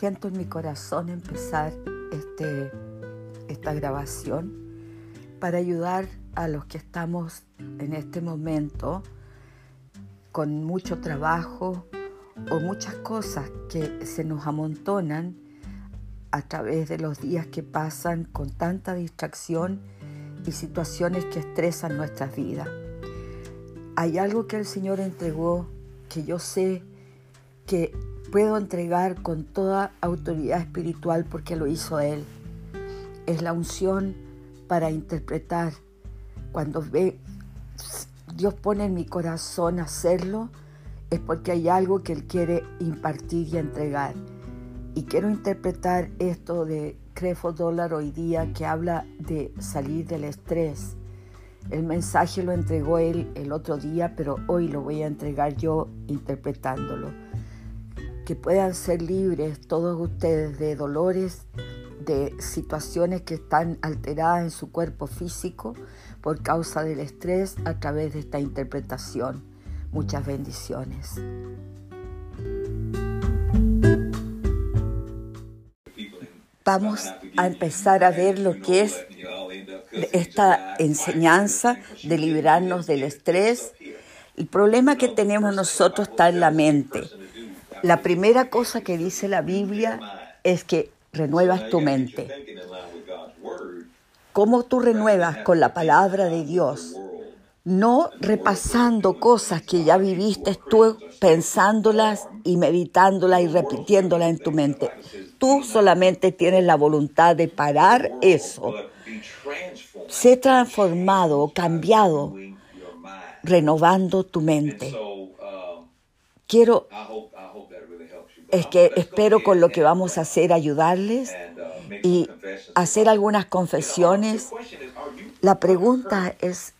siento en mi corazón empezar este, esta grabación para ayudar a los que estamos en este momento con mucho trabajo o muchas cosas que se nos amontonan a través de los días que pasan con tanta distracción y situaciones que estresan nuestras vidas. Hay algo que el Señor entregó que yo sé que puedo entregar con toda autoridad espiritual porque lo hizo Él. Es la unción para interpretar. Cuando ve, Dios pone en mi corazón hacerlo, es porque hay algo que Él quiere impartir y entregar. Y quiero interpretar esto de Crefo Dólar hoy día que habla de salir del estrés. El mensaje lo entregó él el otro día, pero hoy lo voy a entregar yo interpretándolo que puedan ser libres todos ustedes de dolores, de situaciones que están alteradas en su cuerpo físico por causa del estrés a través de esta interpretación. Muchas bendiciones. Vamos a empezar a ver lo que es esta enseñanza de liberarnos del estrés. El problema que tenemos nosotros está en la mente. La primera cosa que dice la Biblia es que renuevas tu mente. ¿Cómo tú renuevas con la palabra de Dios? No repasando cosas que ya viviste tú, pensándolas y meditándolas y repitiéndolas en tu mente. Tú solamente tienes la voluntad de parar eso. Sé transformado o cambiado renovando tu mente. Quiero es que espero con lo que vamos a hacer ayudarles y hacer algunas confesiones. La pregunta es,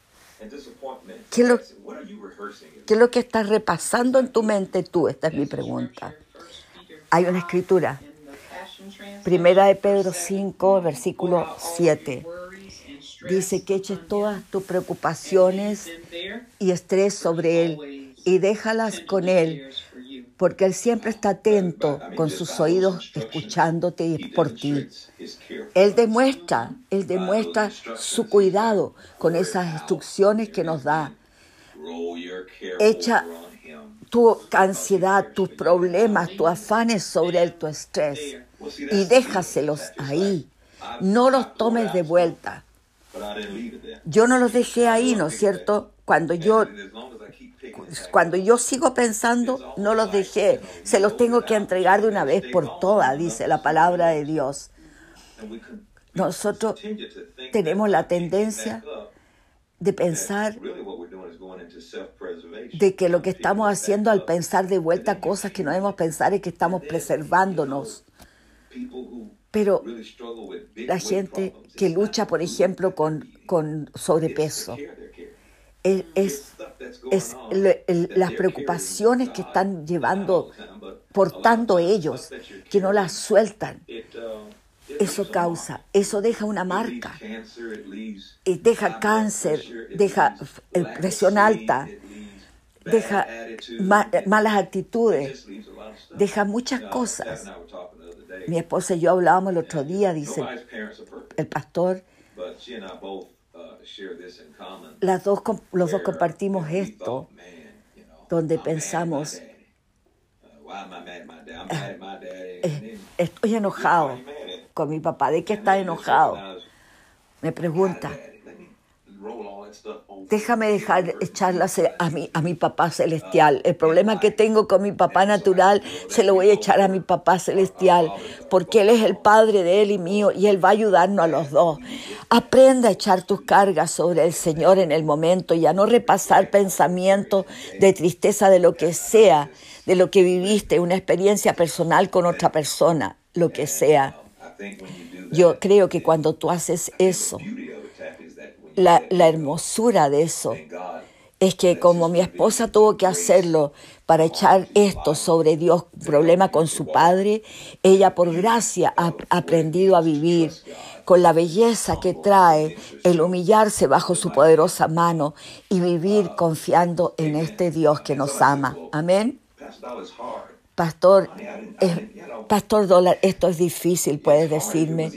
¿qué es lo, qué es lo que estás repasando en tu mente tú? Esta es mi pregunta. Hay una escritura, Primera de Pedro 5, versículo 7. Dice que eches todas tus preocupaciones y estrés sobre Él y déjalas con Él porque Él siempre está atento con sus oídos escuchándote por ti. Él demuestra, Él demuestra su cuidado con esas instrucciones que nos da. Echa tu ansiedad, tus problemas, tus afanes sobre Él, tu estrés, y déjaselos ahí. No los tomes de vuelta. Yo no los dejé ahí, ¿no es cierto? Cuando yo cuando yo sigo pensando, no los dejé, se los tengo que entregar de una vez por todas, dice la palabra de Dios. Nosotros tenemos la tendencia de pensar de que lo que estamos haciendo al pensar de vuelta cosas que no debemos pensar es que estamos preservándonos. Pero la gente que lucha, por ejemplo, con, con sobrepeso, es, es las preocupaciones que están llevando, portando ellos, que no las sueltan. Eso causa, eso deja una marca, deja cáncer, deja presión alta, deja malas actitudes, deja muchas cosas. Mi esposa y yo hablábamos el otro día, dice el pastor, las dos, los dos compartimos esto, donde pensamos, estoy enojado con mi papá. ¿De qué está enojado? Me pregunta. Déjame dejar echarlas a mi, a mi papá celestial. El problema que tengo con mi papá natural se lo voy a echar a mi papá celestial, porque Él es el Padre de Él y mío y Él va a ayudarnos a los dos. Aprenda a echar tus cargas sobre el Señor en el momento y a no repasar pensamientos de tristeza de lo que sea, de lo que viviste, una experiencia personal con otra persona, lo que sea. Yo creo que cuando tú haces eso, la, hermosura de eso es que como mi esposa tuvo que hacerlo para echar esto sobre Dios, problema con su padre, ella por gracia ha aprendido a vivir con la belleza que trae el humillarse bajo su poderosa mano y vivir confiando en este Dios que nos ama. Amén. Pastor, Pastor Dólar, esto es difícil, puedes decirme.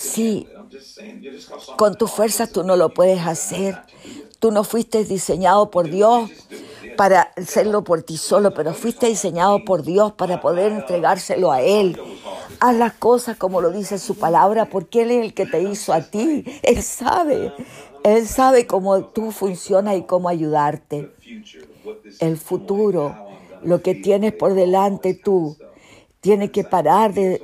Sí, con tu fuerza tú no lo puedes hacer. Tú no fuiste diseñado por Dios para hacerlo por ti solo, pero fuiste diseñado por Dios para poder entregárselo a Él. Haz las cosas como lo dice su palabra, porque Él es el que te hizo a ti. Él sabe, Él sabe cómo tú funcionas y cómo ayudarte. El futuro, lo que tienes por delante tú, tiene que parar de,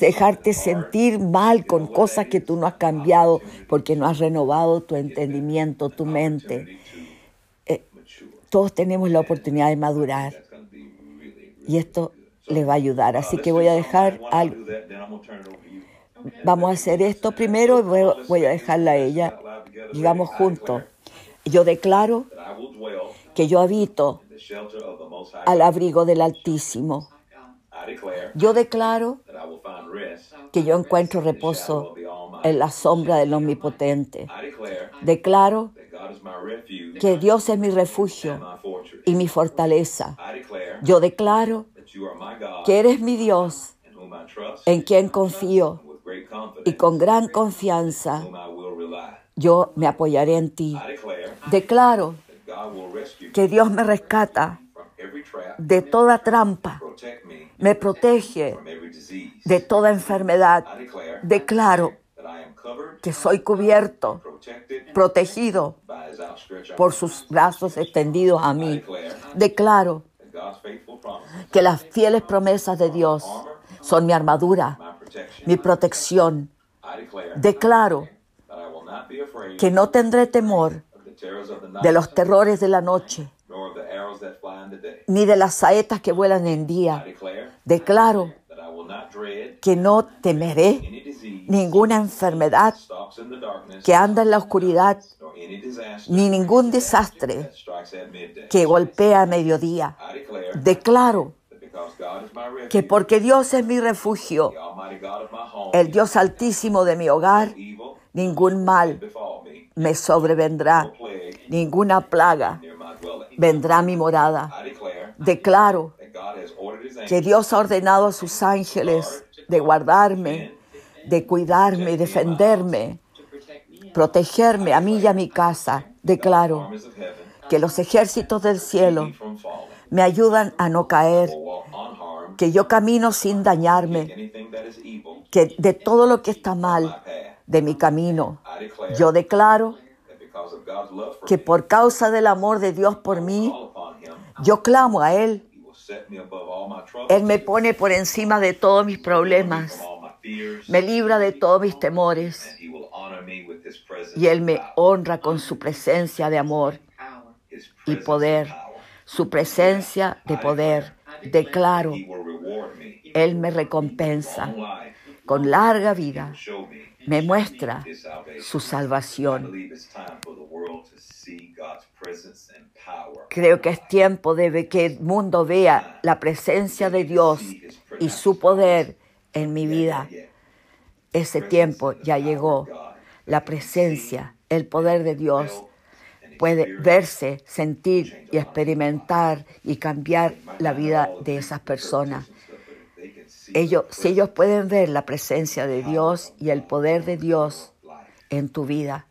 dejarte sentir mal con cosas que tú no has cambiado porque no has renovado tu entendimiento, tu mente. Eh, todos tenemos la oportunidad de madurar y esto les va a ayudar. Así que voy a dejar algo. Vamos a hacer esto primero y voy a dejarla a ella. Digamos juntos. Yo declaro que yo habito al abrigo del Altísimo yo declaro que yo encuentro reposo en la sombra del Omnipotente. Declaro que Dios es mi refugio y mi fortaleza. Yo declaro que eres mi Dios en quien confío y con gran confianza yo me apoyaré en ti. Declaro que Dios me rescata de toda trampa, me protege de toda enfermedad. Declaro que soy cubierto, protegido por sus brazos extendidos a mí. Declaro que las fieles promesas de Dios son mi armadura, mi protección. Declaro que no tendré temor de los terrores de la noche ni de las saetas que vuelan en día. Declaro que no temeré ninguna enfermedad que anda en la oscuridad, ni ningún desastre que golpea a mediodía. Declaro que porque Dios es mi refugio, el Dios altísimo de mi hogar, ningún mal me sobrevendrá, ninguna plaga vendrá mi morada. Declaro que Dios ha ordenado a sus ángeles de guardarme, de cuidarme, defenderme, protegerme a mí y a mi casa. Declaro que los ejércitos del cielo me ayudan a no caer, que yo camino sin dañarme, que de todo lo que está mal de mi camino, yo declaro que por causa del amor de Dios por mí, yo clamo a Él. Él me pone por encima de todos mis problemas, me libra de todos mis temores y Él me honra con su presencia de amor y poder, su presencia de poder. Declaro, Él me recompensa con larga vida me muestra su salvación. Creo que es tiempo de que el mundo vea la presencia de Dios y su poder en mi vida. Ese tiempo ya llegó. La presencia, el poder de Dios puede verse, sentir y experimentar y cambiar la vida de esas personas ellos, si ellos pueden ver la presencia de Dios y el poder de Dios en tu vida,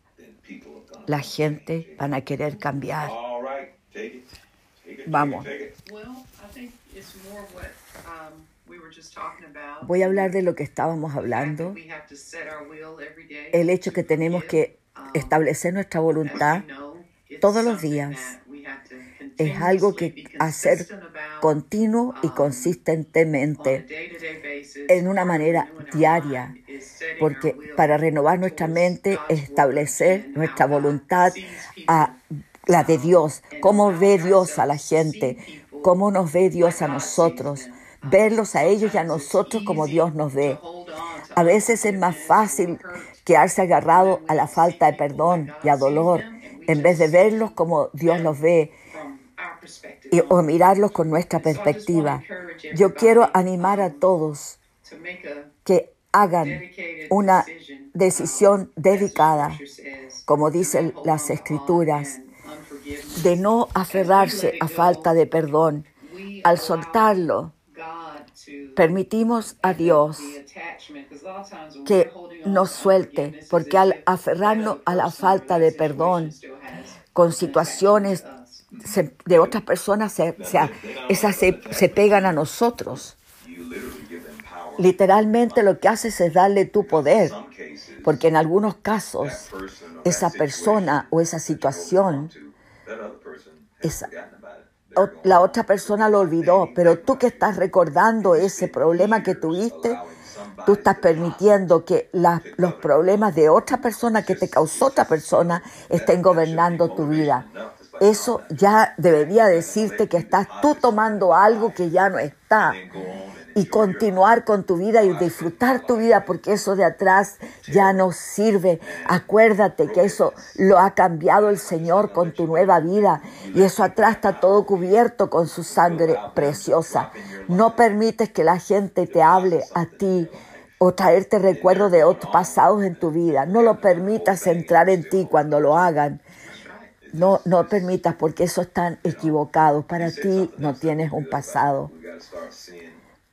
la gente van a querer cambiar. Vamos. Voy a hablar de lo que estábamos hablando, el hecho que tenemos que establecer nuestra voluntad todos los días es algo que hacer continuo y consistentemente en una manera diaria, porque para renovar nuestra mente es establecer nuestra voluntad a la de Dios, cómo ve Dios a la gente, cómo nos ve Dios a nosotros, verlos a ellos y a nosotros como Dios nos ve. A veces es más fácil quedarse agarrado a la falta de perdón y a dolor en vez de verlos como Dios los ve o mirarlos con nuestra perspectiva. Yo quiero animar a todos que hagan una decisión dedicada, como dicen las escrituras, de no aferrarse a falta de perdón. al soltarlo, permitimos a Dios que nos suelte, porque al aferrarnos a la falta de perdón con situaciones de otras personas, se, esas se, se pegan a nosotros. Literalmente lo que haces es darle tu poder, porque en algunos casos esa persona o esa situación, esa, la otra persona lo olvidó, pero tú que estás recordando ese problema que tuviste, tú estás permitiendo que los problemas de otra persona que te causó otra persona estén gobernando tu vida. Eso ya debería decirte que estás tú tomando algo que ya no está y continuar con tu vida y disfrutar tu vida porque eso de atrás ya no sirve. Acuérdate que eso lo ha cambiado el Señor con tu nueva vida y eso atrás está todo cubierto con su sangre preciosa. No permites que la gente te hable a ti o traerte recuerdos de otros pasados en tu vida. No lo permitas entrar en ti cuando lo hagan. No, no permitas porque eso están equivocados. Para ti no tienes un pasado.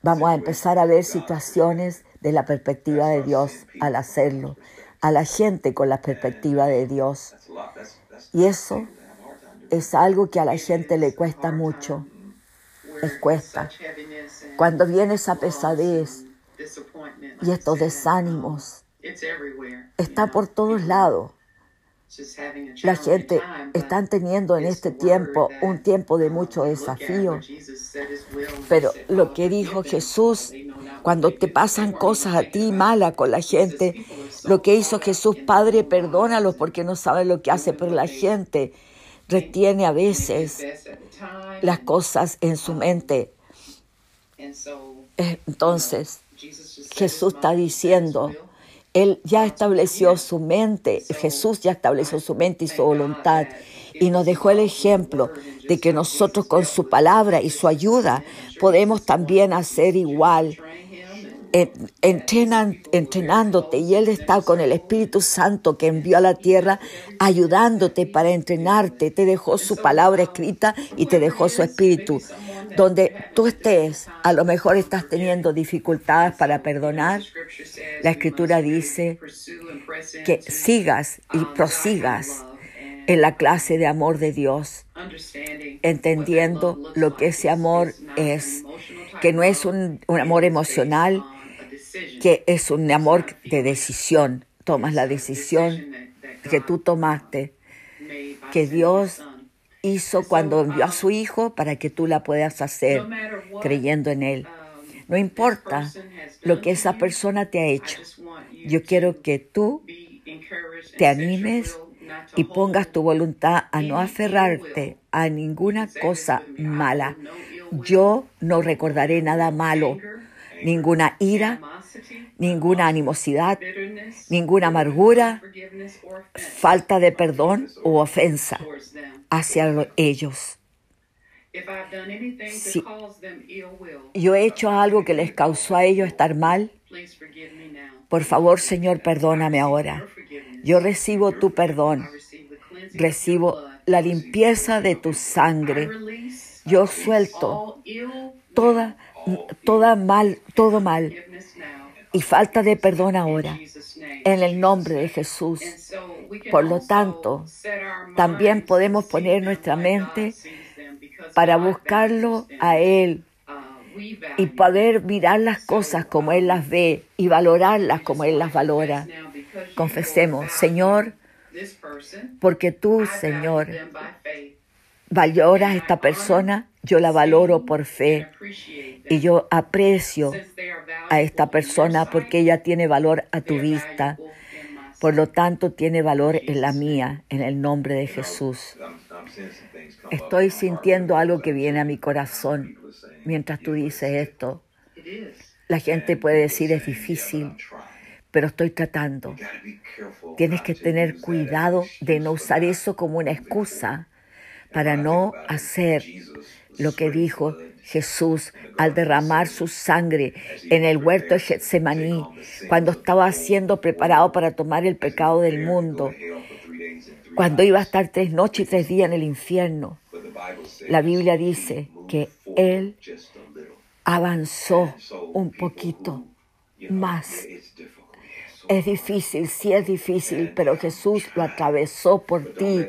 Vamos a empezar a ver situaciones de la perspectiva de Dios al hacerlo, a la gente con la perspectiva de Dios. Y eso es algo que a la gente le cuesta mucho, les cuesta. Cuando viene esa pesadez y estos desánimos, está por todos lados. La gente está teniendo en este tiempo un tiempo de mucho desafío. Pero lo que dijo Jesús, cuando te pasan cosas a ti malas con la gente, lo que hizo Jesús, Padre, perdónalos porque no saben lo que hace, pero la gente retiene a veces las cosas en su mente. Entonces, Jesús está diciendo, él ya estableció su mente, Jesús ya estableció su mente y su voluntad y nos dejó el ejemplo de que nosotros con su palabra y su ayuda podemos también hacer igual. Entrenándote y Él está con el Espíritu Santo que envió a la tierra ayudándote para entrenarte. Te dejó su palabra escrita y te dejó su Espíritu donde tú estés, a lo mejor estás teniendo dificultades para perdonar, la escritura dice que sigas y prosigas en la clase de amor de Dios, entendiendo lo que ese amor es, que no es un, amor emocional, que es un amor de decisión. Tomas la decisión que tú tomaste, que Dios hizo cuando envió a su Hijo para que tú la puedas hacer creyendo en Él. No importa lo que esa persona te ha hecho. Yo quiero que tú te animes y pongas tu voluntad a no aferrarte a ninguna cosa mala. Yo no recordaré nada malo, ninguna ira, ninguna animosidad, ninguna amargura, falta de perdón o ofensa hacia ellos. Si yo he hecho algo que les causó a ellos estar mal, por favor, Señor, perdóname ahora. Yo recibo tu perdón. Recibo la limpieza de tu sangre. Yo suelto toda, toda mal, todo mal y falta de perdón ahora. En el nombre de Jesús. Por lo tanto, también podemos poner nuestra mente para buscarlo a Él y poder mirar las cosas como Él las ve y valorarlas como Él las valora. Confesemos, Señor, porque tú, Señor, valoras a esta persona, yo la valoro por fe y yo aprecio a esta persona porque ella tiene valor a tu vista. Por lo tanto, tiene valor en la mía, en el nombre de Jesús. Estoy sintiendo algo que viene a mi corazón mientras tú dices esto. La gente puede decir es difícil, pero estoy tratando. Tienes que tener cuidado de no usar eso como una excusa para no hacer lo que dijo Jesús al derramar su sangre en el huerto de Getsemaní, cuando estaba siendo preparado para tomar el pecado del mundo, cuando iba a estar tres noches y tres días en el infierno. La Biblia dice que Él avanzó un poquito más. Es difícil, sí es difícil, pero Jesús lo atravesó por ti.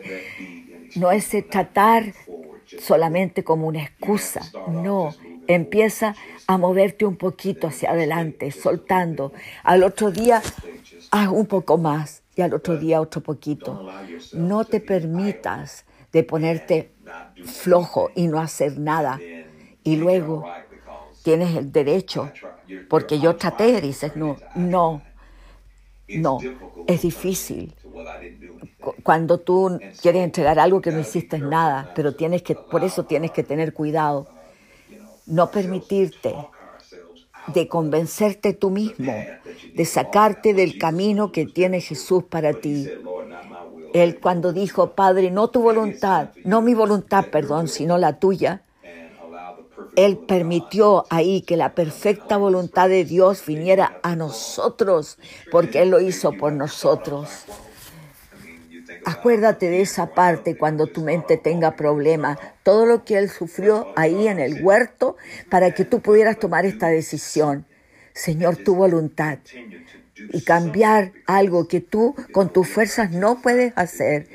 No es tratar solamente como una excusa, no. Empieza a moverte un poquito hacia adelante, soltando. Al otro día, haz un poco más y al otro día otro poquito. No te permitas de ponerte flojo y no hacer nada. Y luego tienes el derecho, porque yo traté, dices, no, no, no, es difícil. Cuando tú quieres entregar algo que no hiciste nada, pero tienes que, por eso tienes que tener cuidado. No permitirte de convencerte tú mismo, de sacarte del camino que tiene Jesús para ti. Él cuando dijo, Padre, no tu voluntad, no mi voluntad, perdón, sino la tuya, Él permitió ahí que la perfecta voluntad de Dios viniera a nosotros, porque Él lo hizo por nosotros. Acuérdate de esa parte cuando tu mente tenga problemas, todo lo que Él sufrió ahí en el huerto para que tú pudieras tomar esta decisión. Señor, tu voluntad. Y cambiar algo que tú con tus fuerzas no puedes hacer.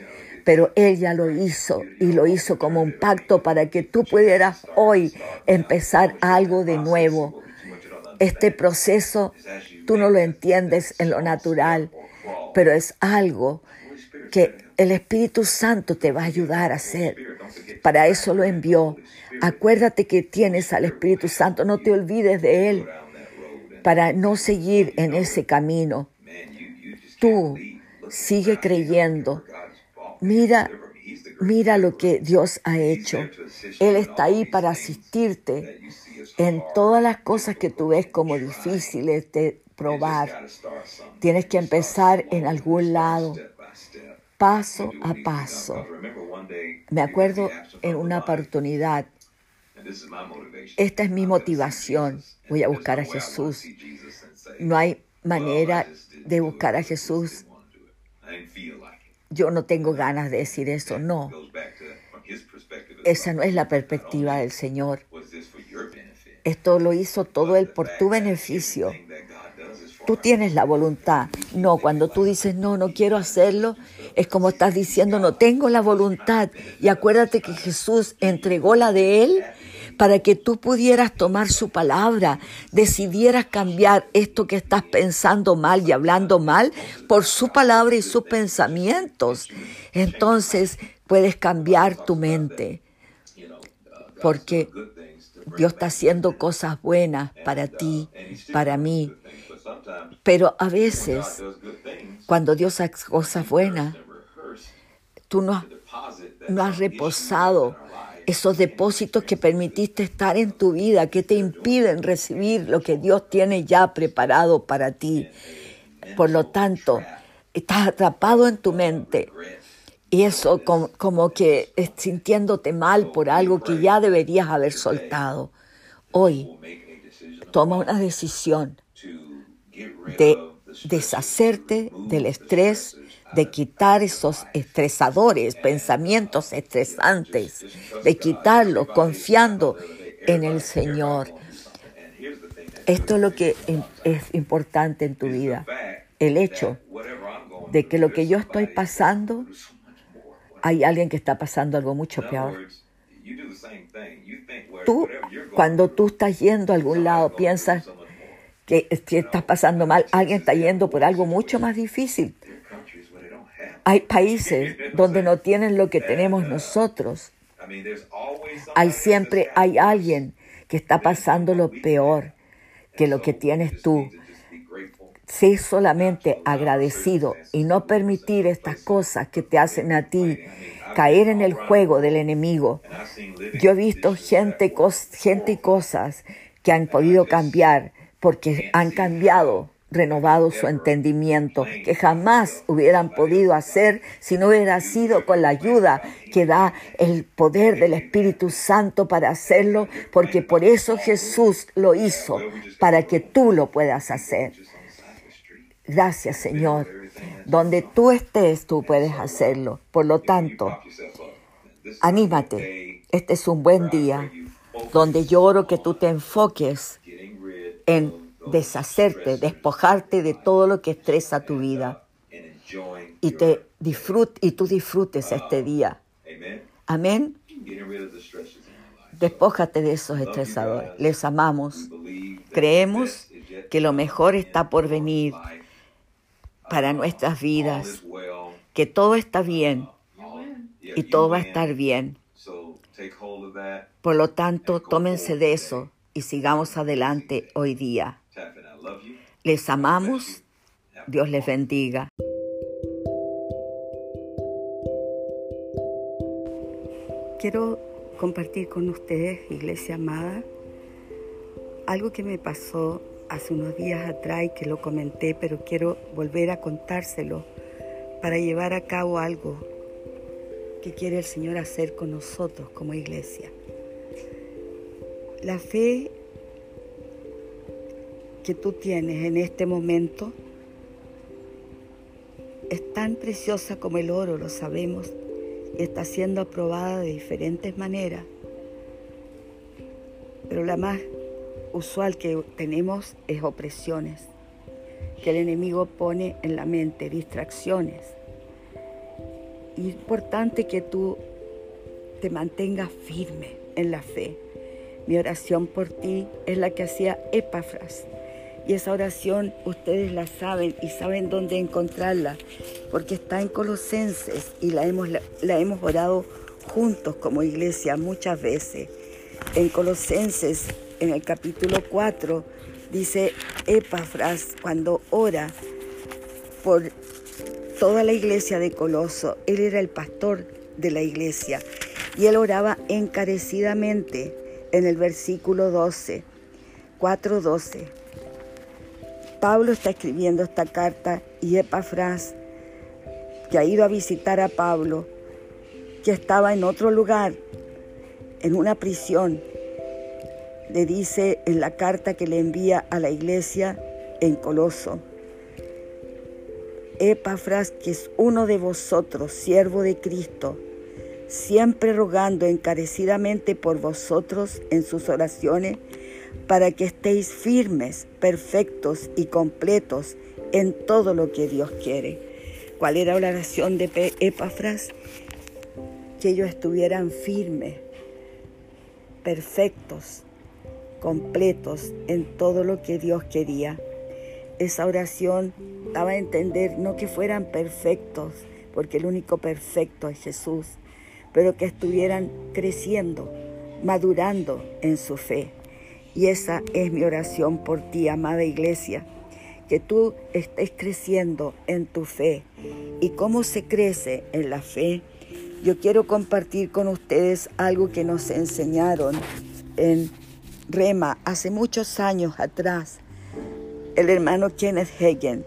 Pero Él ya lo hizo y lo hizo como un pacto para que tú pudieras hoy empezar algo de nuevo. Este proceso tú no lo entiendes en lo natural, pero es algo que el Espíritu Santo te va a ayudar a hacer. Para eso lo envió. Acuérdate que tienes al Espíritu Santo, no te olvides de Él para no seguir en ese camino. Tú sigue creyendo. Mira, mira lo que Dios ha hecho. Él está ahí para asistirte en todas las cosas que tú ves como difíciles de probar. Tienes que empezar en algún lado paso a paso. Me acuerdo en una oportunidad, esta es mi motivación, voy a buscar a Jesús. No hay manera de buscar a Jesús. Yo no tengo ganas de decir eso, no. Esa no es la perspectiva del Señor. Esto lo hizo todo Él por tu beneficio. Tú tienes la voluntad. No, cuando tú dices, no, no quiero hacerlo, es como estás diciendo, no tengo la voluntad. Y acuérdate que Jesús entregó la de Él para que tú pudieras tomar su palabra, decidieras cambiar esto que estás pensando mal y hablando mal por su palabra y sus pensamientos. Entonces puedes cambiar tu mente, porque Dios está haciendo cosas buenas para ti, para mí. Pero a veces, cuando Dios hace cosas buenas, tú no, no has reposado esos depósitos que permitiste estar en tu vida, que te impiden recibir lo que Dios tiene ya preparado para ti. Por lo tanto, estás atrapado en tu mente. Y eso como, que sintiéndote mal por algo que ya deberías haber soltado. Hoy toma una decisión de deshacerte del estrés, de quitar esos estresadores, pensamientos estresantes, de quitarlos confiando en el Señor. Esto es lo que es importante en tu vida, el hecho de que lo que yo estoy pasando, hay alguien que está pasando algo mucho peor. Tú, cuando tú estás yendo a algún lado, piensas, estás pasando mal, alguien está yendo por algo mucho más difícil. Hay países donde no tienen lo que tenemos nosotros. Hay siempre hay alguien que está pasando lo peor que lo que tienes tú. Sé solamente agradecido y no permitir estas cosas que te hacen a ti caer en el juego del enemigo. Yo he visto gente, gente y cosas que han podido cambiar porque han cambiado, renovado su entendimiento, que jamás hubieran podido hacer si no hubiera sido con la ayuda que da el poder del Espíritu Santo para hacerlo, porque por eso Jesús lo hizo, para que tú lo puedas hacer. Gracias, Señor. Donde tú estés, tú puedes hacerlo. Por lo tanto, anímate. Este es un buen día donde yo oro que tú te enfoques en deshacerte, despojarte de todo lo que estresa tu vida y, te disfrut y tú disfrutes este día. Amén. Despójate de esos estresadores. Les amamos. Creemos que lo mejor está por venir para nuestras vidas, que todo está bien y todo va a estar bien. Por lo tanto, tómense de eso y sigamos adelante hoy día. Les amamos. Dios les bendiga. Quiero compartir con ustedes, iglesia amada, algo que me pasó hace unos días atrás y que lo comenté, pero quiero volver a contárselo para llevar a cabo algo que quiere el Señor hacer con nosotros como iglesia. La fe que tú tienes en este momento es tan preciosa como el oro, lo sabemos, y está siendo aprobada de diferentes maneras. Pero la más usual que tenemos es opresiones, que el enemigo pone en la mente, distracciones. Y es importante que tú te mantengas firme en la fe. Mi oración por ti es la que hacía Epafras. Y esa oración ustedes la saben y saben dónde encontrarla, porque está en Colosenses y la hemos, la hemos orado juntos como iglesia muchas veces. En Colosenses, en el capítulo 4, dice Epafras cuando ora por toda la iglesia de Coloso, él era el pastor de la iglesia y él oraba encarecidamente en el versículo 12, 4.12. Pablo está escribiendo esta carta y Epafras, que ha ido a visitar a Pablo, que estaba en otro lugar, en una prisión, le dice en la carta que le envía a la iglesia en Coloso, Epafras, que es uno de vosotros, siervo de Cristo, siempre rogando encarecidamente por vosotros en sus oraciones, para que estéis firmes, perfectos y completos en todo lo que Dios quiere. ¿Cuál era la oración de Epafras? Que ellos estuvieran firmes, perfectos, completos en todo lo que Dios quería. Esa oración daba a entender no que fueran perfectos, porque el único perfecto es Jesús, pero que estuvieran creciendo, madurando en su fe. Y esa es mi oración por ti, amada iglesia, que tú estés creciendo en tu fe. ¿Y cómo se crece en la fe? Yo quiero compartir con ustedes algo que nos enseñaron en Rema hace muchos años atrás. El hermano Kenneth Hagen.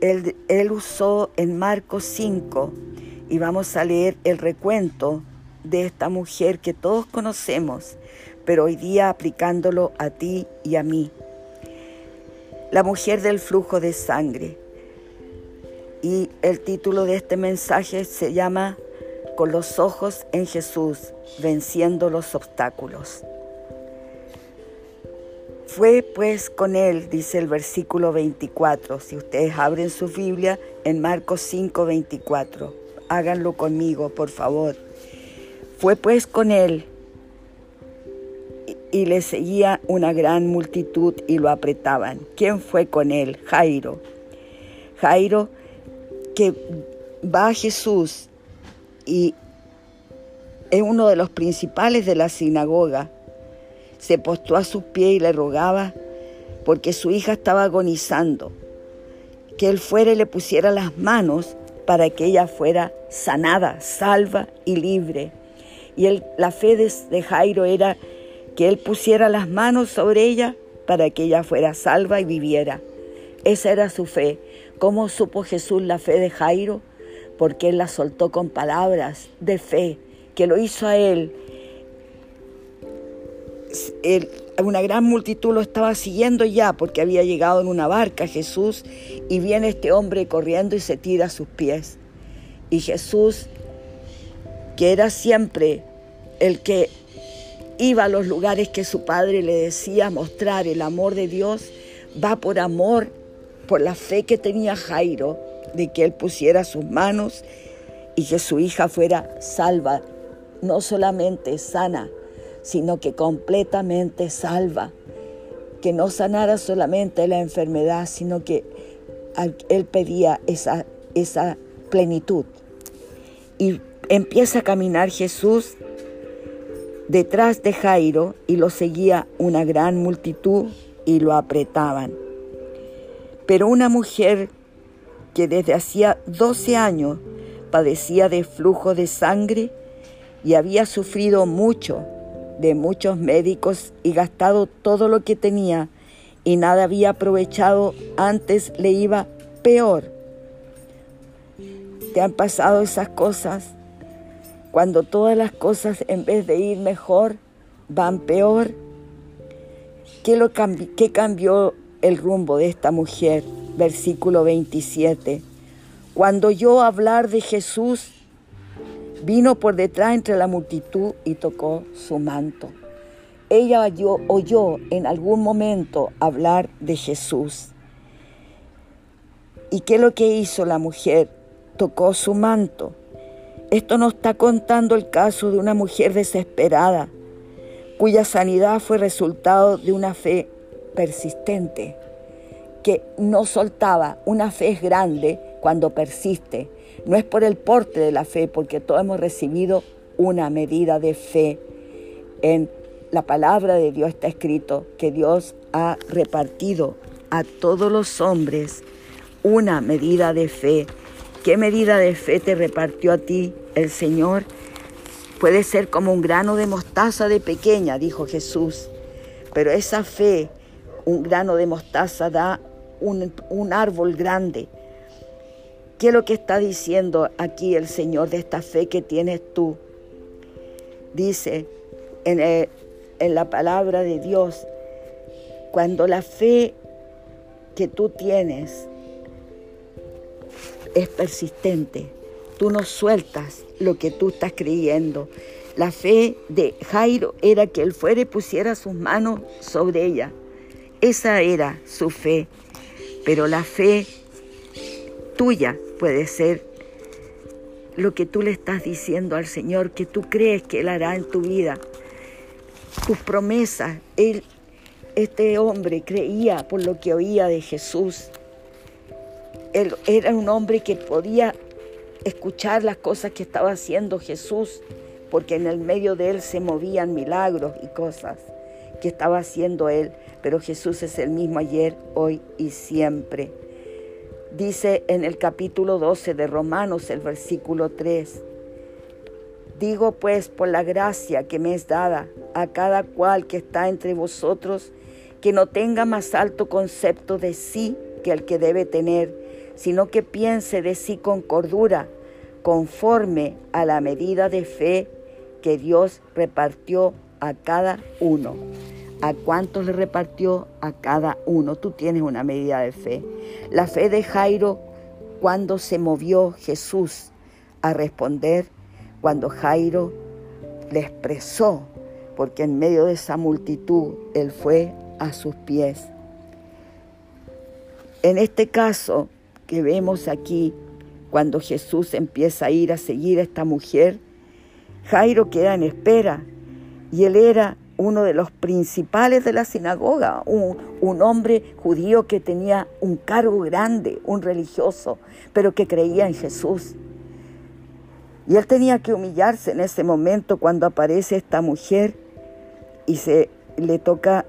Él, él usó en Marcos 5 y vamos a leer el recuento de esta mujer que todos conocemos, pero hoy día aplicándolo a ti y a mí. La mujer del flujo de sangre. Y el título de este mensaje se llama Con los ojos en Jesús, venciendo los obstáculos. Fue pues con él, dice el versículo 24, si ustedes abren su Biblia en Marcos 5, 24 háganlo conmigo, por favor. Fue pues con él y le seguía una gran multitud y lo apretaban. ¿Quién fue con él? Jairo. Jairo que va a Jesús y es uno de los principales de la sinagoga. Se postó a sus pies y le rogaba porque su hija estaba agonizando, que él fuera y le pusiera las manos para que ella fuera sanada, salva y libre. Y la fe de, Jairo era que él pusiera las manos sobre ella para que ella fuera salva y viviera. Esa era su fe. ¿Cómo supo Jesús la fe de Jairo? Porque él la soltó con palabras de fe, que lo hizo a él. Una gran multitud lo estaba siguiendo ya porque había llegado en una barca Jesús y viene este hombre corriendo y se tira a sus pies. Y Jesús, que era siempre el que iba a los lugares que su padre le decía mostrar el amor de Dios, va por amor, por la fe que tenía Jairo de que él pusiera sus manos y que su hija fuera salva, no solamente sana, sino que completamente salva, que no sanara solamente la enfermedad, sino que él pedía esa, esa plenitud. Y empieza a caminar Jesús detrás de Jairo y lo seguía una gran multitud y lo apretaban. Pero una mujer que desde hacía 12 años padecía de flujo de sangre y había sufrido mucho de muchos médicos y gastado todo lo que tenía y nada había aprovechado, antes le iba peor. ¿Te han pasado esas cosas? Cuando todas las cosas en vez de ir mejor, van peor. ¿Qué, lo ¿Qué cambió el rumbo de esta mujer? Versículo 27. Cuando oyó hablar de Jesús, vino por detrás entre la multitud y tocó su manto. Ella oyó, en algún momento hablar de Jesús. ¿Y qué es lo que hizo la mujer? Tocó su manto. Esto nos está contando el caso de una mujer desesperada, cuya sanidad fue resultado de una fe persistente, que no soltaba. Una fe es grande cuando persiste. No es por el porte de la fe, porque todos hemos recibido una medida de fe. En la palabra de Dios está escrito que Dios ha repartido a todos los hombres una medida de fe. ¿Qué medida de fe te repartió a ti el Señor? Puede ser como un grano de mostaza de pequeña, dijo Jesús, pero esa fe, un grano de mostaza da un, árbol grande. ¿Qué es lo que está diciendo aquí el Señor de esta fe que tienes tú? Dice en, en la palabra de Dios, cuando la fe que tú tienes es persistente, tú no sueltas lo que tú estás creyendo. La fe de Jairo era que él fuera y pusiera sus manos sobre ella. Esa era su fe. Pero la fe tuya puede ser lo que tú le estás diciendo al Señor, que tú crees que Él hará en tu vida. Tus promesas. Él, este hombre creía por lo que oía de Jesús. Él era un hombre que podía escuchar las cosas que estaba haciendo Jesús, porque en el medio de él se movían milagros y cosas que estaba haciendo él. Pero Jesús es el mismo ayer, hoy y siempre. Dice en el capítulo 12 de Romanos, el versículo 3. Digo pues por la gracia que me es dada a cada cual que está entre vosotros, que no tenga más alto concepto de sí que el que debe tener, sino que piense de sí con cordura, conforme a la medida de fe que Dios repartió a cada uno. ¿A cuántos le repartió? A cada uno. Tú tienes una medida de fe. La fe de Jairo cuando se movió Jesús a responder, cuando Jairo le expresó, porque en medio de esa multitud él fue a sus pies. En este caso que vemos aquí, cuando Jesús empieza a ir a seguir a esta mujer, Jairo queda en espera y él era uno de los principales de la sinagoga, un, hombre judío que tenía un cargo grande, un religioso, pero que creía en Jesús. Y él tenía que humillarse en ese momento cuando aparece esta mujer y se le toca,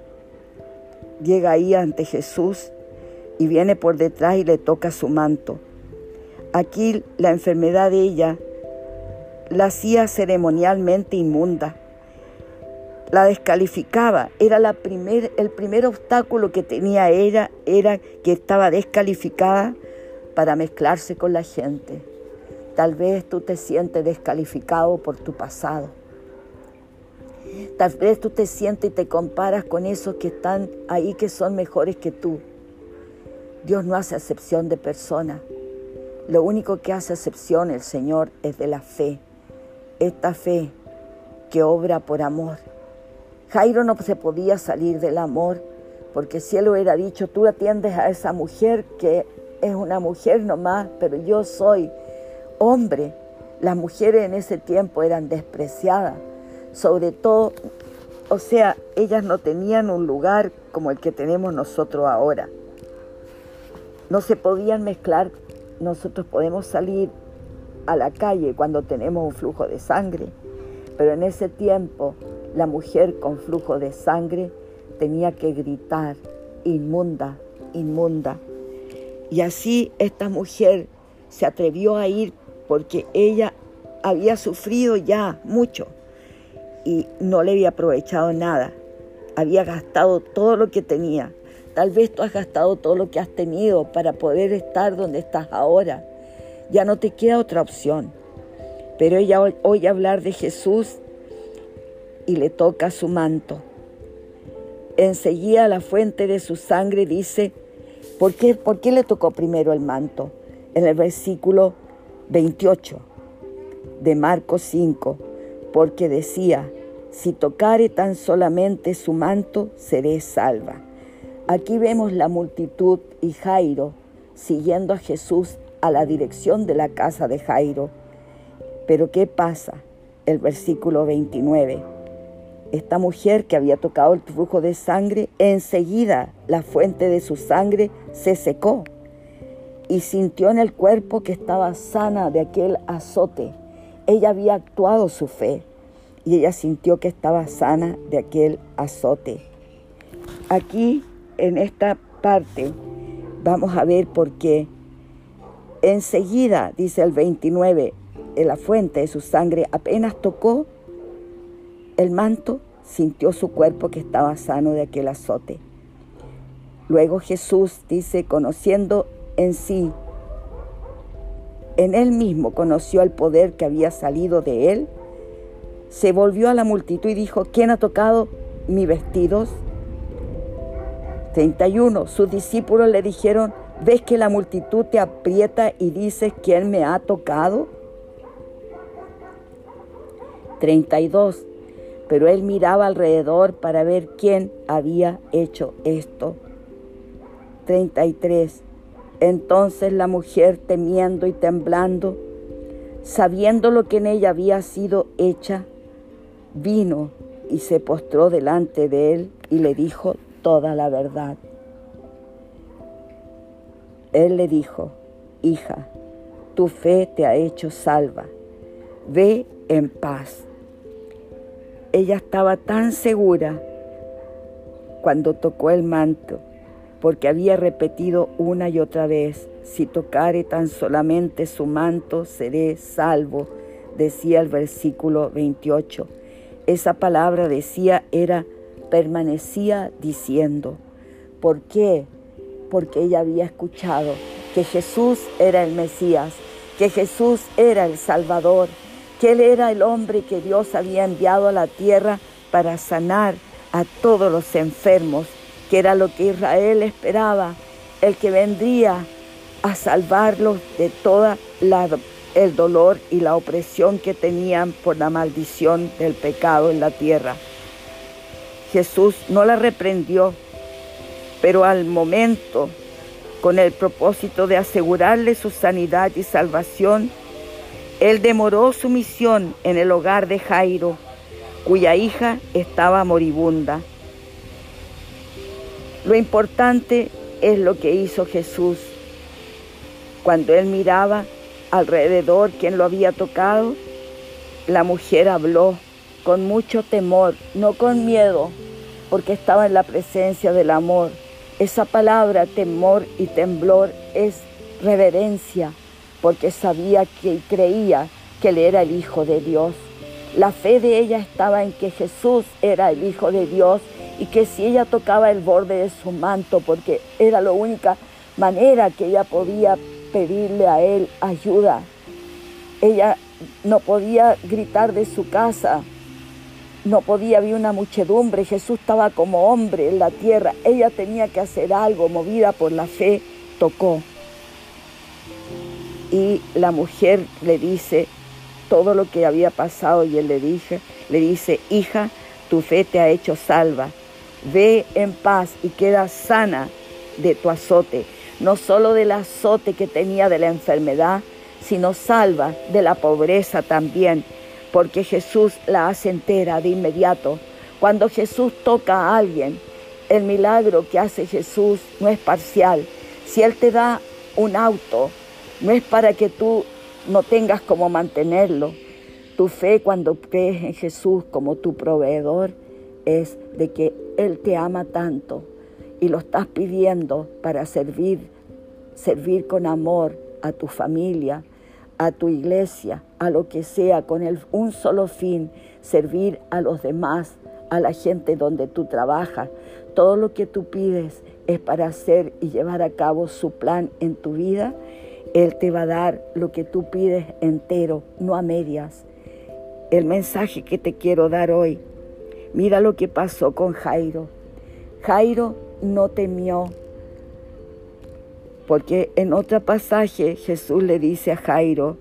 llega ahí ante Jesús y viene por detrás y le toca su manto. Aquí la enfermedad de ella la hacía ceremonialmente inmunda la descalificaba. Era el primer obstáculo que tenía ella, era que estaba descalificada para mezclarse con la gente. Tal vez tú te sientes descalificado por tu pasado. Tal vez tú te sientes y te comparas con esos que están ahí que son mejores que tú. Dios no hace acepción de personas. Lo único que hace acepción el Señor es de la fe. Esta fe que obra por amor Jairo no se podía salir del amor, porque si él hubiera dicho, tú atiendes a esa mujer que es una mujer nomás, pero yo soy hombre. Las mujeres en ese tiempo eran despreciadas, sobre todo, o sea, ellas no tenían un lugar como el que tenemos nosotros ahora. No se podían mezclar, nosotros podemos salir a la calle cuando tenemos un flujo de sangre, pero en ese tiempo la mujer con flujo de sangre tenía que gritar, inmunda, inmunda. Y así esta mujer se atrevió a ir porque ella había sufrido ya mucho y no le había aprovechado nada. Había gastado todo lo que tenía. Tal vez tú has gastado todo lo que has tenido para poder estar donde estás ahora. Ya no te queda otra opción. Pero ella oye hablar de Jesús y le toca su manto. Enseguida la fuente de su sangre dice, ¿por qué, ¿por qué le tocó primero el manto? En el versículo 28 de Marcos 5, porque decía, si tocare tan solamente su manto, seré salva. Aquí vemos la multitud y Jairo siguiendo a Jesús a la dirección de la casa de Jairo. Pero ¿qué pasa? El versículo 29 esta mujer que había tocado el flujo de sangre, enseguida la fuente de su sangre se secó y sintió en el cuerpo que estaba sana de aquel azote. Ella había actuado su fe y ella sintió que estaba sana de aquel azote. Aquí, en esta parte, vamos a ver por qué. Enseguida, dice el 29, en la fuente de su sangre apenas tocó el manto, sintió su cuerpo que estaba sano de aquel azote. Luego Jesús dice, conociendo en sí, en él mismo conoció el poder que había salido de él, se volvió a la multitud y dijo, ¿quién ha tocado mis vestidos? 31. Sus discípulos le dijeron, ¿ves que la multitud te aprieta y dices, ¿quién me ha tocado? 32 pero él miraba alrededor para ver quién había hecho esto. 33. Entonces la mujer, temiendo y temblando, sabiendo lo que en ella había sido hecha, vino y se postró delante de él y le dijo toda la verdad. Él le dijo, hija, tu fe te ha hecho salva, ve en paz ella estaba tan segura cuando tocó el manto, porque había repetido una y otra vez, si tocare tan solamente su manto, seré salvo, decía el versículo 28. Esa palabra decía era, permanecía diciendo. ¿Por qué? Porque ella había escuchado que Jesús era el Mesías, que Jesús era el Salvador, que Él era el hombre que Dios había enviado a la tierra para sanar a todos los enfermos, que era lo que Israel esperaba, el que vendría a salvarlos de todo el dolor y la opresión que tenían por la maldición del pecado en la tierra. Jesús no la reprendió, pero al momento, con el propósito de asegurarle su sanidad y salvación, él demoró su misión en el hogar de Jairo, cuya hija estaba moribunda. Lo importante es lo que hizo Jesús. Cuando él miraba alrededor quien lo había tocado, la mujer habló con mucho temor, no con miedo, porque estaba en la presencia del amor. Esa palabra temor y temblor es reverencia porque sabía que creía que él era el Hijo de Dios. La fe de ella estaba en que Jesús era el Hijo de Dios y que si ella tocaba el borde de su manto, porque era la única manera que ella podía pedirle a él ayuda. Ella no podía gritar de su casa, no podía, haber una muchedumbre, Jesús estaba como hombre en la tierra, ella tenía que hacer algo, movida por la fe, tocó y la mujer le dice todo lo que había pasado y él le dice, le dice, hija, tu fe te ha hecho salva. Ve en paz y queda sana de tu azote, no solo del azote que tenía de la enfermedad, sino salva de la pobreza también, porque Jesús la hace entera de inmediato. Cuando Jesús toca a alguien, el milagro que hace Jesús no es parcial. Si Él te da un auto, no es para que tú no tengas cómo mantenerlo. Tu fe cuando crees en Jesús como tu proveedor es de que Él te ama tanto y lo estás pidiendo para servir, servir con amor a tu familia, a tu iglesia, a lo que sea, con el, un solo fin, servir a los demás, a la gente donde tú trabajas. Todo lo que tú pides es para hacer y llevar a cabo su plan en tu vida. Él te va a dar lo que tú pides entero, no a medias. El mensaje que te quiero dar hoy, mira lo que pasó con Jairo. Jairo no temió porque en otro pasaje Jesús le dice a Jairo,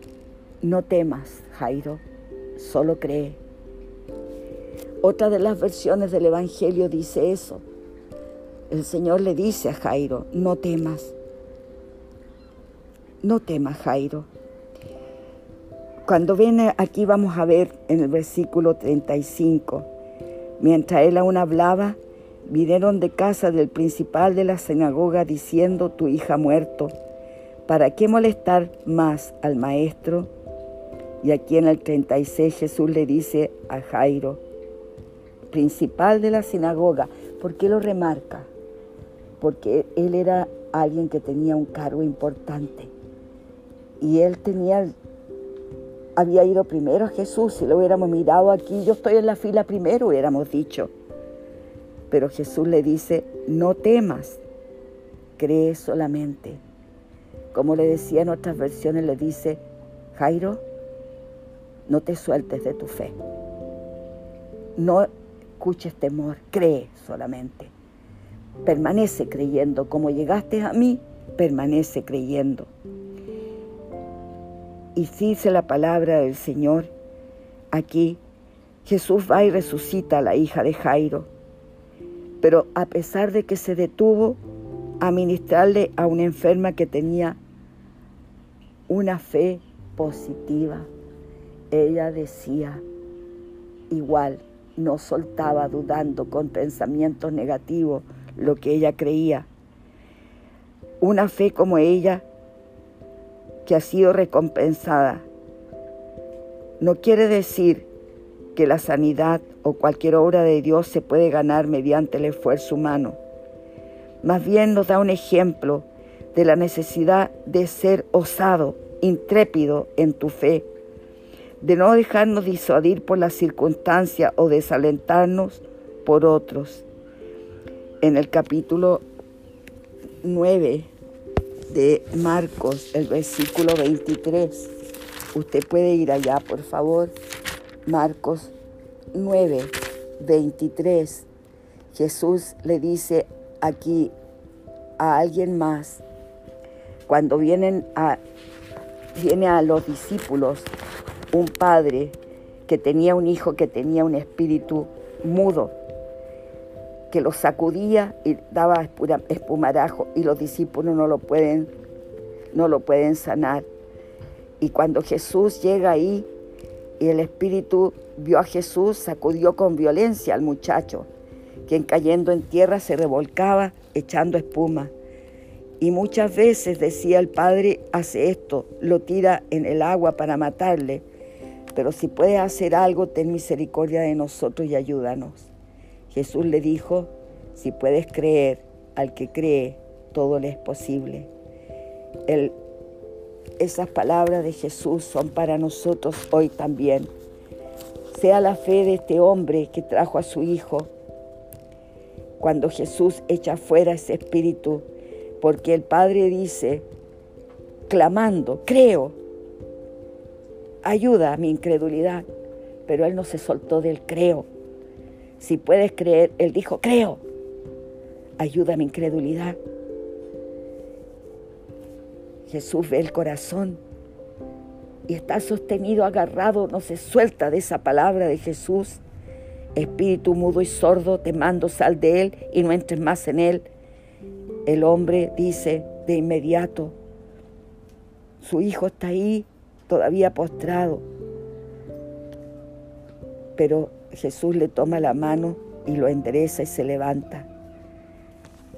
no temas, Jairo, solo cree. Otra de las versiones del Evangelio dice eso. El Señor le dice a Jairo, no temas, no temas, Jairo. Cuando viene aquí vamos a ver en el versículo 35, mientras él aún hablaba, vinieron de casa del principal de la sinagoga diciendo, tu hija muerto, ¿para qué molestar más al maestro? Y aquí en el 36 Jesús le dice a Jairo, principal de la sinagoga, ¿por qué lo remarca? Porque él era alguien que tenía un cargo importante y él tenía había ido primero a Jesús, si lo hubiéramos mirado aquí, yo estoy en la fila primero, hubiéramos dicho. Pero Jesús le dice, no temas, cree solamente. Como le decía en otras versiones, le dice, Jairo, no te sueltes de tu fe. No escuches temor, cree solamente. Permanece creyendo. Como llegaste a mí, permanece creyendo. Y si dice la palabra del Señor aquí, Jesús va y resucita a la hija de Jairo pero a pesar de que se detuvo a ministrarle a una enferma que tenía una fe positiva, ella decía igual, no soltaba dudando con pensamientos negativos lo que ella creía. Una fe como ella ha sido recompensada no quiere decir que la sanidad o cualquier obra de Dios se puede ganar mediante el esfuerzo humano. Más bien nos da un ejemplo de la necesidad de ser osado, intrépido en tu fe, de no dejarnos disuadir por las circunstancias o desalentarnos por otros. En el capítulo 9 de Marcos, el versículo 23, usted puede ir allá, por favor. Marcos 9, 23, Jesús le dice aquí a alguien más, cuando vienen a, viene a los discípulos un padre que tenía un hijo que tenía un espíritu mudo, que lo sacudía y daba espumarajo y los discípulos no lo pueden, no lo pueden sanar. Y cuando Jesús llega ahí, y el espíritu vio a Jesús, sacudió con violencia al muchacho, quien cayendo en tierra se revolcaba echando espuma. Y muchas veces decía el Padre, hace esto, lo tira en el agua para matarle, pero si puedes hacer algo, ten misericordia de nosotros y ayúdanos. Jesús le dijo, si puedes creer, al que cree, todo le es posible. Esas palabras de Jesús son para nosotros hoy también. Sea la fe de este hombre que trajo a su hijo cuando Jesús echa fuera ese espíritu, porque el Padre dice, clamando, creo, ayuda a mi incredulidad, pero él no se soltó del creo. Si puedes creer, él dijo, creo, ayuda a mi incredulidad. Jesús ve el corazón y está sostenido, agarrado, no se suelta de esa palabra de Jesús. espíritu mudo y sordo, te mando, sal de él y no entres más en él. El hombre dice de inmediato, su hijo está ahí, todavía postrado. Pero Jesús le toma la mano y lo endereza y se levanta.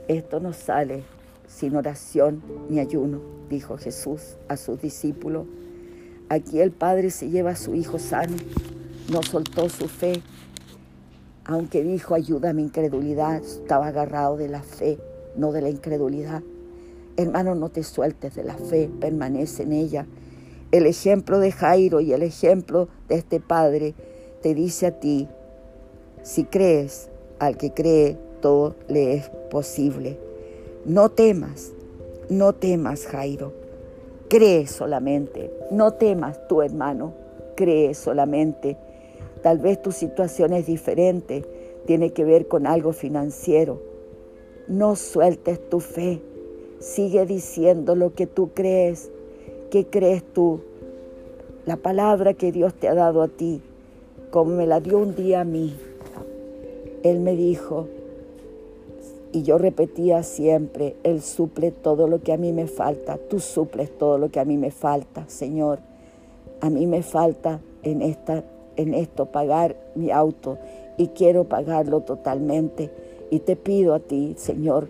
Esto no sale sin oración ni ayuno, dijo Jesús a sus discípulos. Aquí el Padre se lleva a su Hijo sano, no soltó su fe, aunque dijo ayuda a mi incredulidad, estaba agarrado de la fe, no de la incredulidad. Hermano, no te sueltes de la fe, permanece en ella. El ejemplo de Jairo y el ejemplo de este Padre te dice a ti, si crees, al que cree, todo le es posible. No temas, no temas, Jairo. Cree solamente, no temas tu hermano, cree solamente. Tal vez tu situación es diferente, tiene que ver con algo financiero. No sueltes tu fe, sigue diciendo lo que tú crees. ¿Qué crees tú? La palabra que Dios te ha dado a ti, como me la dio un día a mí. Él me dijo, y yo repetía siempre, Él suple todo lo que a mí me falta, tú suples todo lo que a mí me falta, Señor. A mí me falta en, esta, en esto pagar mi auto y quiero pagarlo totalmente. Y te pido a ti, Señor,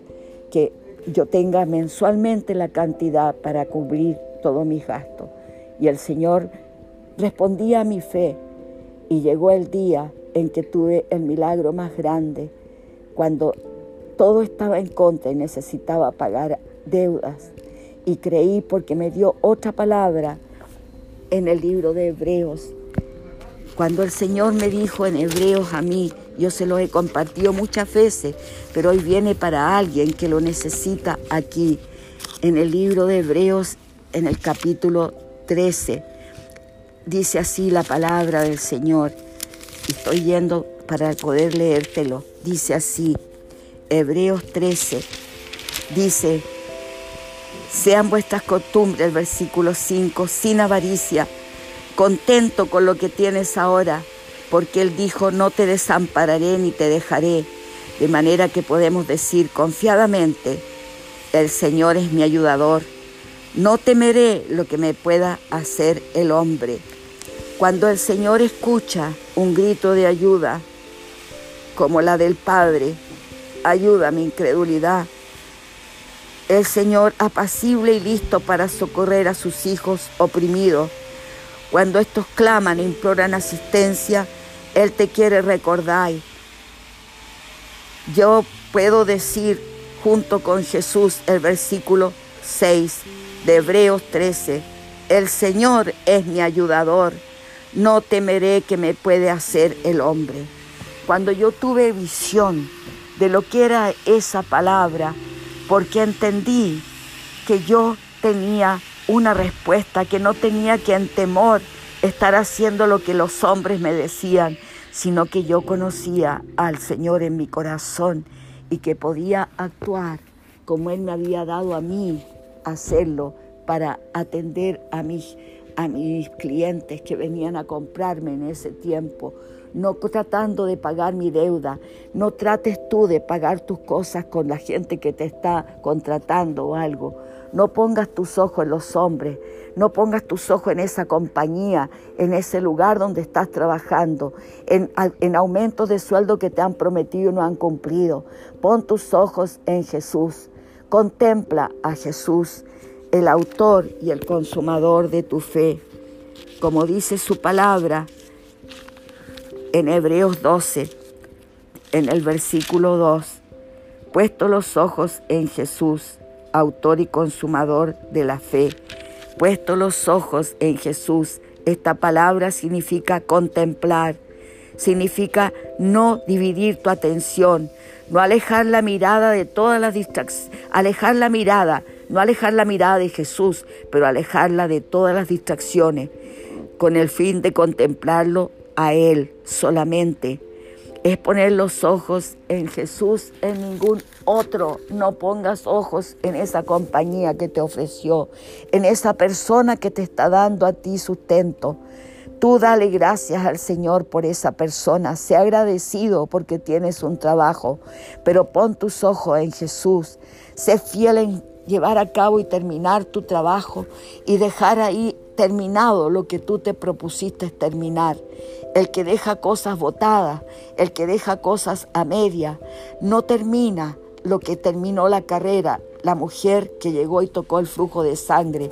que yo tenga mensualmente la cantidad para cubrir todos mis gastos. Y el Señor respondía a mi fe y llegó el día en que tuve el milagro más grande, cuando todo estaba en contra y necesitaba pagar deudas. Y creí porque me dio otra palabra en el libro de Hebreos. Cuando el Señor me dijo en Hebreos a mí, yo se lo he compartido muchas veces, pero hoy viene para alguien que lo necesita aquí. En el libro de Hebreos, en el capítulo 13, dice así la palabra del Señor. Estoy yendo para poder leértelo. Dice así, Hebreos 13, dice, sean vuestras costumbres, versículo 5, sin avaricia, contento con lo que tienes ahora, porque Él dijo, no te desampararé ni te dejaré, de manera que podemos decir confiadamente, el Señor es mi ayudador, no temeré lo que me pueda hacer el hombre. Cuando el Señor escucha un grito de ayuda, como la del Padre, ayuda mi incredulidad. El Señor apacible y listo para socorrer a sus hijos oprimidos. Cuando estos claman e imploran asistencia, Él te quiere recordar. Yo puedo decir junto con Jesús el versículo 6 de Hebreos 13, el Señor es mi ayudador, no temeré que me puede hacer el hombre. Cuando yo tuve visión de lo que era esa palabra, porque entendí que yo tenía una respuesta, que no tenía que en temor estar haciendo lo que los hombres me decían, sino que yo conocía al Señor en mi corazón y que podía actuar como Él me había dado a mí hacerlo para atender a mis, a mis clientes que venían a comprarme en ese tiempo no tratando de pagar mi deuda. No trates tú de pagar tus cosas con la gente que te está contratando o algo. No pongas tus ojos en los hombres, no pongas tus ojos en esa compañía, en ese lugar donde estás trabajando, en, en aumentos de sueldo que te han prometido y no han cumplido. Pon tus ojos en Jesús. Contempla a Jesús, el autor y el consumador de tu fe. Como dice su palabra, en Hebreos 12, en el versículo 2, puesto los ojos en Jesús, autor y consumador de la fe, puesto los ojos en Jesús, esta palabra significa contemplar, significa no dividir tu atención, no alejar la mirada de todas las distracciones, alejar la mirada, no alejar la mirada de Jesús, pero alejarla de todas las distracciones, con el fin de contemplarlo a Él solamente. Es poner los ojos en Jesús, en ningún otro. No pongas ojos en esa compañía que te ofreció, en esa persona que te está dando a ti sustento. Tú dale gracias al Señor por esa persona. Sé agradecido porque tienes un trabajo, pero pon tus ojos en Jesús. Sé fiel en llevar a cabo y terminar tu trabajo y dejar ahí terminado lo que tú te propusiste terminar. El que deja cosas botadas, el que deja cosas a media, no termina lo que terminó la carrera, la mujer que llegó y tocó el flujo de sangre.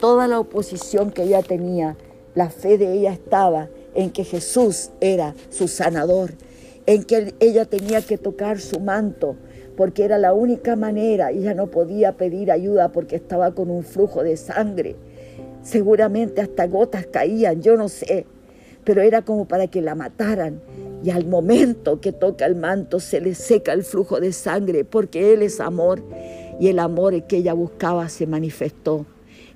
Toda la oposición que ella tenía, la fe de ella estaba en que Jesús era su sanador, en que ella tenía que tocar su manto, porque era la única manera, ella no podía pedir ayuda porque estaba con un flujo de sangre. Seguramente hasta gotas caían, yo no sé, pero era como para que la mataran. Y al momento que toca el manto se le seca el flujo de sangre porque Él es amor y el amor que ella buscaba se manifestó.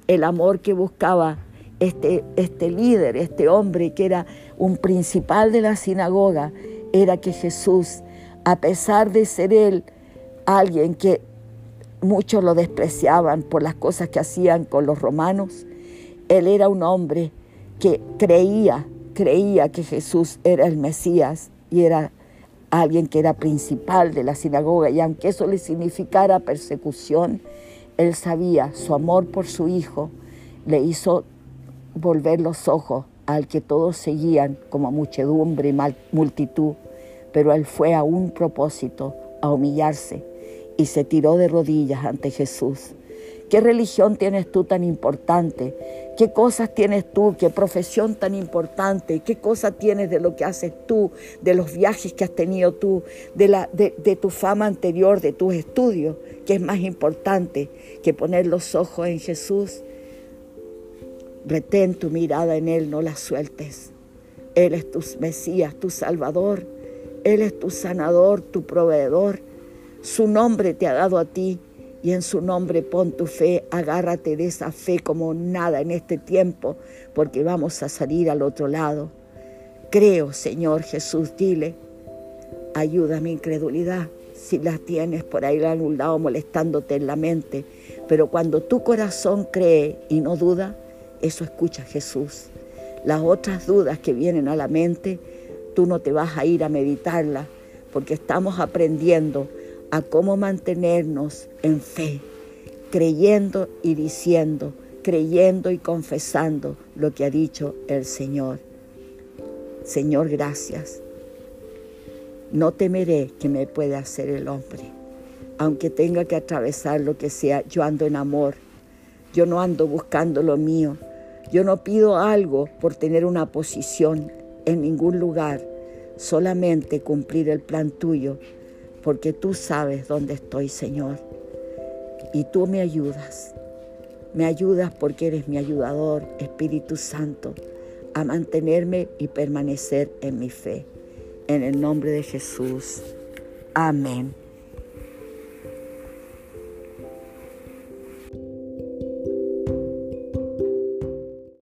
El amor que buscaba este, este líder, este hombre que era un principal de la sinagoga, era que Jesús, a pesar de ser Él alguien que muchos lo despreciaban por las cosas que hacían con los romanos, Él era un hombre que creía, creía que Jesús era el Mesías y era alguien que era principal de la sinagoga. Y aunque eso le significara persecución, él sabía su amor por su hijo le hizo volver los ojos al que todos seguían como muchedumbre y multitud, pero él fue a un propósito, a humillarse y se tiró de rodillas ante Jesús. ¿Qué religión tienes tú tan importante? ¿Qué cosas tienes tú? ¿Qué profesión tan importante? ¿Qué cosas tienes de lo que haces tú? De los viajes que has tenido tú? De, la, de tu fama anterior, de tus estudios? ¿Qué es más importante que poner los ojos en Jesús? Retén tu mirada en Él, no la sueltes. Él es tu Mesías, tu Salvador. Él es tu sanador, tu proveedor. Su nombre te ha dado a ti y en su nombre pon tu fe, agárrate de esa fe como nada en este tiempo, porque vamos a salir al otro lado. Creo, Señor Jesús, dile, ayuda a mi incredulidad si la tienes por ahí a un lado molestándote en la mente, pero cuando tu corazón cree y no duda, eso escucha Jesús. Las otras dudas que vienen a la mente, tú no te vas a ir a meditarlas, porque estamos aprendiendo a cómo mantenernos en fe, creyendo y diciendo, creyendo y confesando lo que ha dicho el Señor. Señor, gracias. No temeré que me pueda hacer el hombre, aunque tenga que atravesar lo que sea, yo ando en amor. Yo no ando buscando lo mío. Yo no pido algo por tener una posición en ningún lugar, solamente cumplir el plan tuyo porque tú sabes dónde estoy, Señor. Y tú me ayudas. Me ayudas porque eres mi ayudador, Espíritu Santo, a mantenerme y permanecer en mi fe. En el nombre de Jesús. Amén.